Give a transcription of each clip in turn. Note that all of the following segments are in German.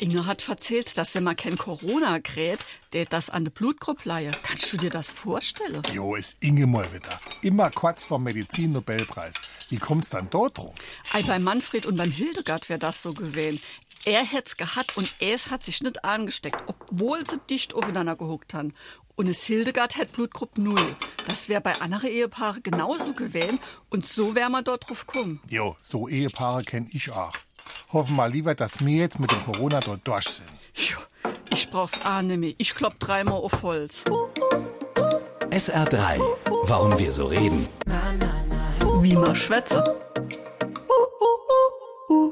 Inge hat erzählt, dass wenn man kein Corona kräht, der das an der Blutgruppe leihe. Kannst du dir das vorstellen? Jo, ist Inge mal wieder. Immer kurz vom Medizin-Nobelpreis. Wie kommt's dann dort drauf? Ei, bei Manfred und beim Hildegard wäre das so gewesen. Er hätt's gehabt und es hat sich nicht angesteckt, obwohl sie dicht aufeinander gehuckt haben. Und es Hildegard hat Blutgruppe 0. Das wäre bei anderen Ehepaaren genauso gewesen und so wär man dort drauf gekommen. Jo, so Ehepaare kenn ich auch. Hoffen mal lieber, dass wir jetzt mit dem Corona dort durch sind. Jo, ich brauch's auch nicht mehr. Ich klopp dreimal auf Holz. SR3. Warum wir so reden. Wie man schwätze.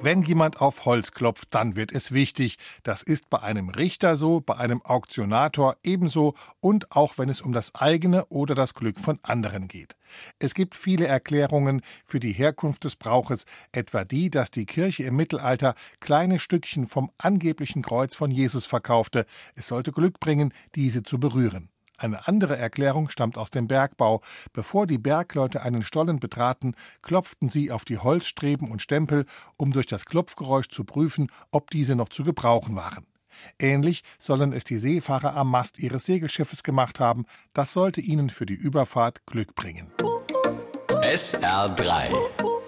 Wenn jemand auf Holz klopft, dann wird es wichtig. Das ist bei einem Richter so, bei einem Auktionator ebenso und auch wenn es um das eigene oder das Glück von anderen geht. Es gibt viele Erklärungen für die Herkunft des Brauches, etwa die, dass die Kirche im Mittelalter kleine Stückchen vom angeblichen Kreuz von Jesus verkaufte. Es sollte Glück bringen, diese zu berühren. Eine andere Erklärung stammt aus dem Bergbau. Bevor die Bergleute einen Stollen betraten, klopften sie auf die Holzstreben und Stempel, um durch das Klopfgeräusch zu prüfen, ob diese noch zu gebrauchen waren. Ähnlich sollen es die Seefahrer am Mast ihres Segelschiffes gemacht haben. Das sollte ihnen für die Überfahrt Glück bringen. SR3.